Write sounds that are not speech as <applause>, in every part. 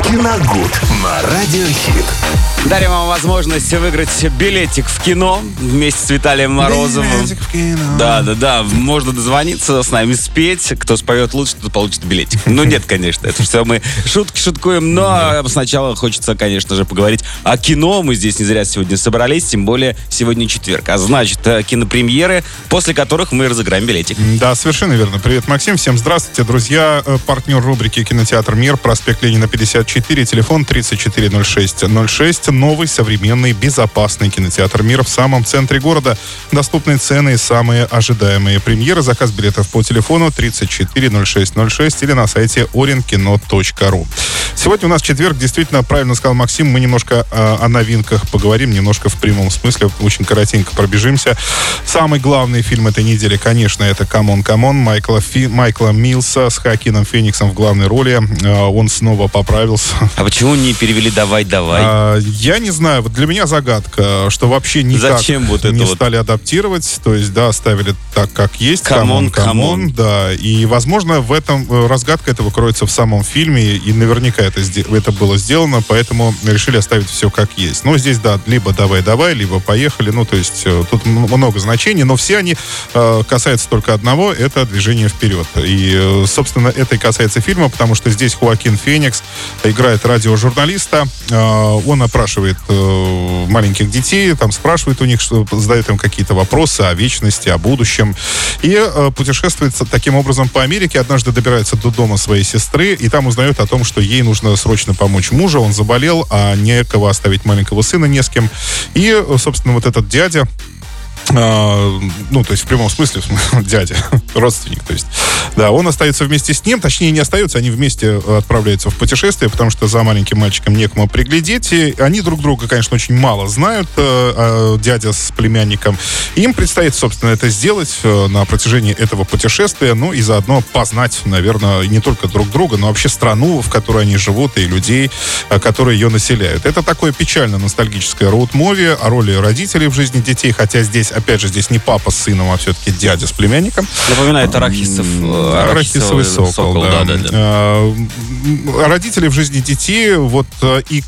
Киногуд на Радиохит. Дарим вам возможность выиграть билетик в кино вместе с Виталием Морозовым. Да, да, да. Можно дозвониться с нами, спеть. Кто споет лучше, тот получит билетик. Ну, нет, конечно. Это все мы шутки шуткуем. Но сначала хочется, конечно же, поговорить о кино. Мы здесь не зря сегодня собрались. Тем более сегодня четверг. А значит, э, кинопремьеры, после которых мы разыграем билетик. Да, совершенно верно. Привет, Максим. Всем здравствуйте, друзья. Э, Партнер рубрики «Кинотеатр Мир», проспект Ленина, 54, телефон 340606. Новый, современный, безопасный кинотеатр «Мир» в самом центре города. Доступные цены и самые ожидаемые премьеры. Заказ билетов по телефону 340606 или на сайте orinkino.ru. Сегодня у нас четверг. Действительно, правильно сказал Максим, мы немножко э, о новинках поговорим, немножко в прямом смысле, очень коротенько пробежимся. Самый главный фильм этой недели, конечно, это «C'mon C'mon» Майкла, Фи, Майкла Миллса с Хоакином Фениксом в главной роли. Э, он снова поправился. А почему не перевели «давай, давай»? А, я не знаю, вот для меня загадка, что вообще никак Зачем вот это не вот? стали адаптировать, то есть, да, оставили так, как есть. C'mon C'mon, да. И, возможно, в этом э, разгадка этого кроется в самом фильме, и наверняка это, это было сделано, поэтому решили оставить все как есть. Но здесь, да, либо давай-давай, либо поехали, ну, то есть, э, тут много значений, но все они э, касаются только одного, это движение вперед. И, э, собственно, это и касается фильма, потому что здесь Хуакин Феникс играет радиожурналиста, э, он опрашивает э, маленьких детей, там спрашивает у них, задает им какие-то вопросы о вечности, о будущем, и э, путешествует таким образом по Америке, однажды добирается до дома своей сестры, и там узнает о том, что ей нужно срочно помочь мужу, он заболел, а некого оставить маленького сына не с кем. И, э, собственно, вот этот дядя, а, ну, то есть в прямом смысле, <laughs> дядя, родственник, то есть, да, он остается вместе с ним, точнее, не остается, они вместе отправляются в путешествие, потому что за маленьким мальчиком некому приглядеть, и они друг друга, конечно, очень мало знают, э, а, дядя с племянником, им предстоит, собственно, это сделать э, на протяжении этого путешествия, ну, и заодно познать, наверное, не только друг друга, но вообще страну, в которой они живут, и людей, э, которые ее населяют. Это такое печально-ностальгическое road movie о роли родителей в жизни детей, хотя здесь, опять же, здесь не папа с сыном, а все-таки дядя с племянником. Напоминает Арахисов. э, Арахисовый сокол, да. да, да. А, м, Родители в жизни детей, вот э, и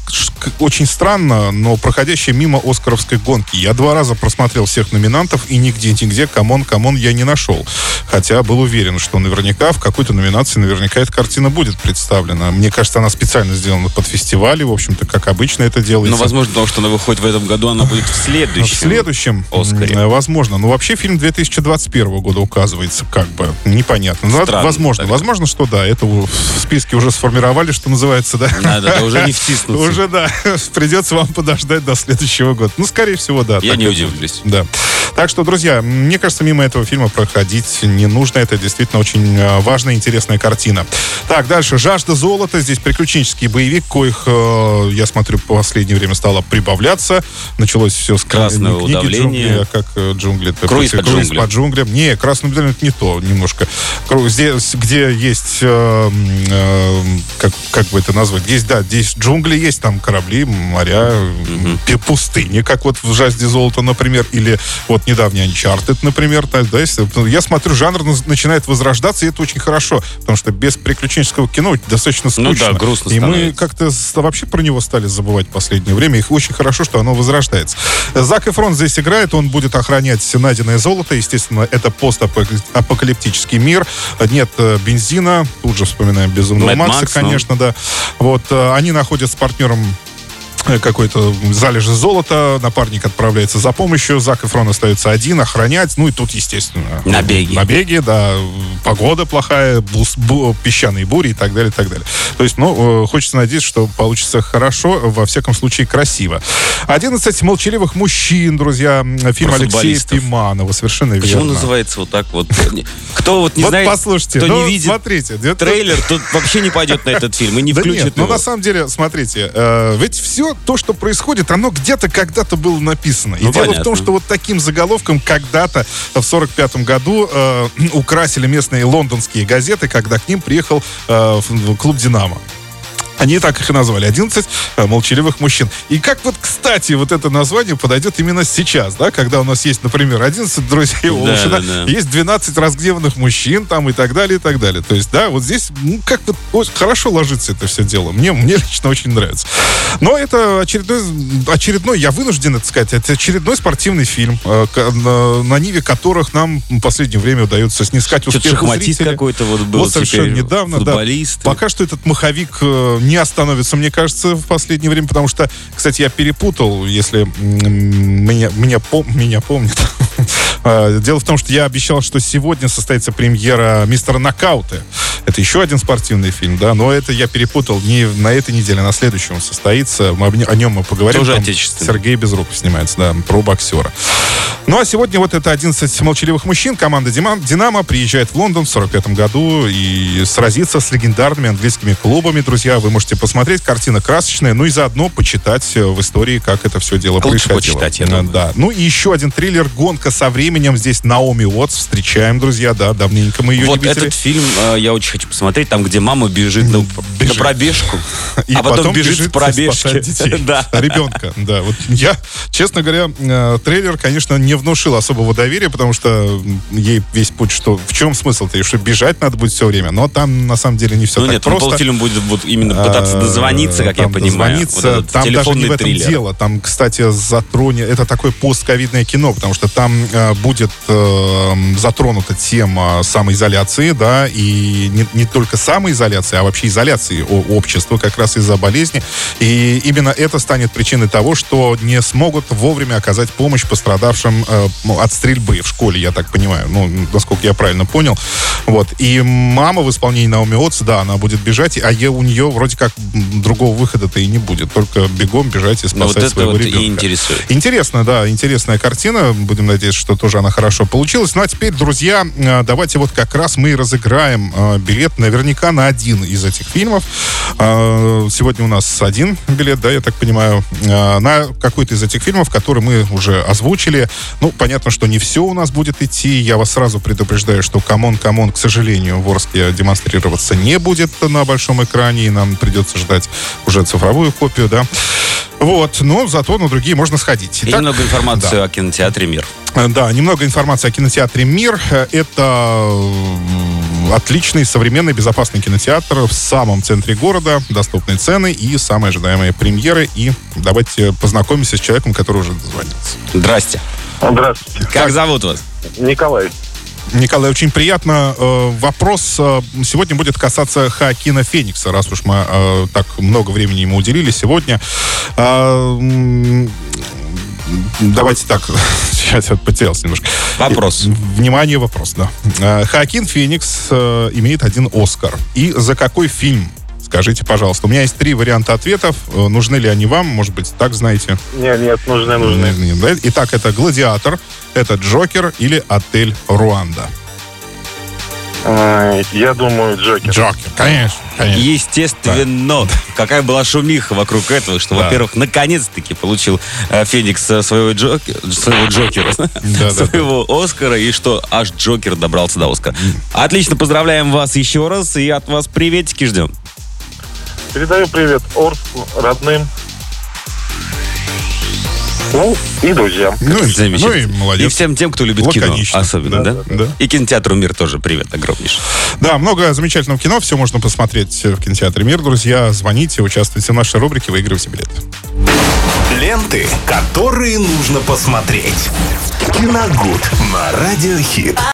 очень странно, но проходящие мимо Оскаровской гонки. Я два раза просмотрел всех номинантов, и нигде-нигде C'mon C'mon я не нашел. Хотя был уверен, что наверняка в какой-то номинации наверняка эта картина будет представлена. Мне кажется, она специально сделана под фестивали, в общем-то, как обычно это делается. Ну, возможно, потому что она выходит в этом году, она будет в следующем. В следующем, Оскаре. м, возможно. Но вообще фильм 2021 года указывается, как бы, непонятно. Ну, Странно возможно, тогда. возможно, что да, это в списке уже сформировали, что называется, да. Да, да, уже не <laughs> втиснуться. Уже, да, <laughs> придется вам подождать до следующего года. Ну, скорее всего, да. Я так не удивлюсь. Да. Так что, друзья, мне кажется, мимо этого фильма проходить не нужно. Это действительно очень э, важная, интересная картина. Так, дальше. «Жажда золота». Здесь приключенческий боевик, коих, э, я смотрю, в последнее время стало прибавляться. Началось все с Красное книги удавление. «Джунгли», а как э, джунгли? Круиз по Круиз джунглям. по джунглям. Не, «Красное удавление» это не то немножко. Здесь, где есть, э, э, как, как бы это назвать, здесь, да, здесь джунгли есть, там корабли, моря, пи- пустыни, как вот в «Жажде золота», например, или вот недавний Uncharted, например. так, да, если- я смотрю, жанр начинает возрождаться, и это очень хорошо, потому что без приключенческого кино достаточно Ну скучно. да, грустно И мы становится. как-то с- вообще про него стали забывать в последнее время. И очень хорошо, что оно возрождается. Зак Эфрон здесь играет, он будет охранять найденное золото. Естественно, это постапокалиптический мир. Нет э, бензина. Тут же вспоминаем Безумного Макса, Макс, ну. конечно, да. Вот э, они находят с партнером какой-то залежи золота, напарник отправляется за помощью, Зак Эфрон остается один, охранять, ну и тут, естественно... Набеги. Набеги, да, погода плохая, бус- бу- песчаные бури и так далее, и так далее. То есть, ну, э, хочется надеяться, что получится хорошо, во всяком случае, красиво. 11 молчаливых мужчин, друзья, фильм Про Алексея. Пиманова, совершенно Почему верно. называется вот так вот? Кто вот не вот знает, послушайте, кто ну, не видит смотрите, трейлер, тот вообще не пойдет на этот фильм и не да включит нет, но его. на самом деле, смотрите, э, ведь все то, что происходит, оно где-то когда-то было написано. И Ну, дело в понятно. том, что вот таким заголовком когда-то в 45 году э, украсили местные лондонские газеты, когда к ним приехал э, в- в клуб «Динамо». Они так их и назвали. 11 э, молчаливых мужчин. И как вот, кстати, вот это название подойдет именно сейчас, да, когда у нас есть, например, 11 друзей Оушена, да, да. есть 12 разгневанных мужчин там и так далее, и так далее. То есть, да, вот здесь, ну, как вот хорошо ложится это все дело. Мне, мне лично очень нравится. Но это очередной, очередной, я вынужден это сказать, это очередной спортивный фильм, э, на, ниве которых нам в последнее время удается снискать успех зрителя. какой-то вот был Вот совершенно недавно, да. Пока что этот маховик э, не остановится, мне кажется, в последнее время, потому что, кстати, я перепутал, если меня, меня, пом, меня помнят. <laughs> А, дело в том, что я обещал, что сегодня состоится премьера «Мистера Нокауты». Это еще один спортивный фильм, да, но это я перепутал не на этой неделе, а на следующем состоится. Мы, о нем мы поговорим. Тоже отечественный. Сергей Безруков снимается, да, про боксера. Ну, а сегодня вот это 11 молчаливых мужчин. Команда «Динамо» приезжает в Лондон в 45 году и сразится с легендарными английскими клубами. Друзья, вы можете посмотреть. Картина красочная, ну и заодно почитать э, в истории, как это все дело Лучше происходило. почитать, я думаю. Да. Ну и еще один триллер «Гонка со временем». Здесь Наоми Уотс. Встречаем, друзья, да, давненько мы ее вот не видели. этот фильм э, я очень хочу посмотреть, там, где мама бежит на, бежит. на пробежку, <laughs> и а потом, потом бежит, бежит <laughs> с пробежки. <laughs> да. Ребенка, да. Вот я, честно говоря, э, трейлер, конечно, не внушил особого доверия, потому что ей весь путь, что в чем смысл-то, что бежать надо будет все время, но там на самом деле не все ну, так нет, просто. полфильм будет вот, именно пытаться а, дозвониться, как я понимаю. Дозвониться, вот там даже не в этом триллер. дело. Там, кстати, затронет, это такое постковидное кино, потому что там э, будет э, затронута тема самоизоляции, да, и не, не только самоизоляции, а вообще изоляции общества как раз из-за болезни. И именно это станет причиной того, что не смогут вовремя оказать помощь пострадавшим э, от стрельбы в школе, я так понимаю, ну, насколько я правильно понял. Вот. И мама в исполнении Наоми Отс, да, она будет бежать, а у нее вроде как другого выхода-то и не будет. Только бегом бежать и спасать Но вот это своего вот ребенка. И интересует. Интересно, да, интересная картина. Будем надеяться, что тоже она хорошо получилась. Ну, а теперь, друзья, э, давайте вот как раз мы и разыграем э, билет наверняка на один из этих фильмов. Э, сегодня у нас один билет, да, я так понимаю, на какой-то из этих фильмов, который мы уже озвучили. Ну, понятно, что не все у нас будет идти. Я вас сразу предупреждаю, что C'mon C'mon, к сожалению, в Орске демонстрироваться не будет на большом экране, и нам придется ждать уже цифровую копию, да. Вот, но зато на другие можно сходить. И Итак, немного информации да. о кинотеатре «Мир». Э, да, немного информации о кинотеатре «Мир». Э, это отличный, современный, безопасный кинотеатр в самом центре города, доступные цены и самые ожидаемые премьеры. И давайте познакомимся с человеком, который уже дозвонился. Здрасте. Здравствуйте. Как, как зовут вас? Николай. Николай, очень приятно. Э, вопрос э, сегодня будет касаться Хакина Феникса, раз уж мы э, так много времени ему уделили сегодня. А, давайте так, <laughs> сейчас я потерялся немножко. Вопрос. Внимание, вопрос, да. Хакин Феникс имеет один Оскар. И за какой фильм Скажите, пожалуйста. У меня есть три варианта ответов. Нужны ли они вам? Может быть, так знаете? Нет, нет, нужны, нужны. Итак, это «Гладиатор», это «Джокер» или «Отель Руанда». Я думаю, Джокер. Джокер, конечно. Конечно. Естественно. Да. Какая была шумиха вокруг этого, что, да. во-первых, наконец-таки получил э, Феникс своего, Джокер, своего Джокера, да, <laughs> своего да. Оскара, и что аж Джокер добрался до Оскара. Отлично, поздравляем вас еще раз, и от вас приветики ждем. Передаю привет Орску, родным. Ну, и друзьям. Ну, и, Замечательно. Ну, и молодец. И всем тем, кто любит Лаконично. кино. Особенно, да? да? да? И кинотеатру «Мир» тоже привет огромнейший. Да, много замечательного кино. Все можно посмотреть в кинотеатре «Мир». Друзья, звоните, участвуйте в нашей рубрике, выигрывайте билет. Ленты, которые нужно посмотреть. Киногуд на Радиохит.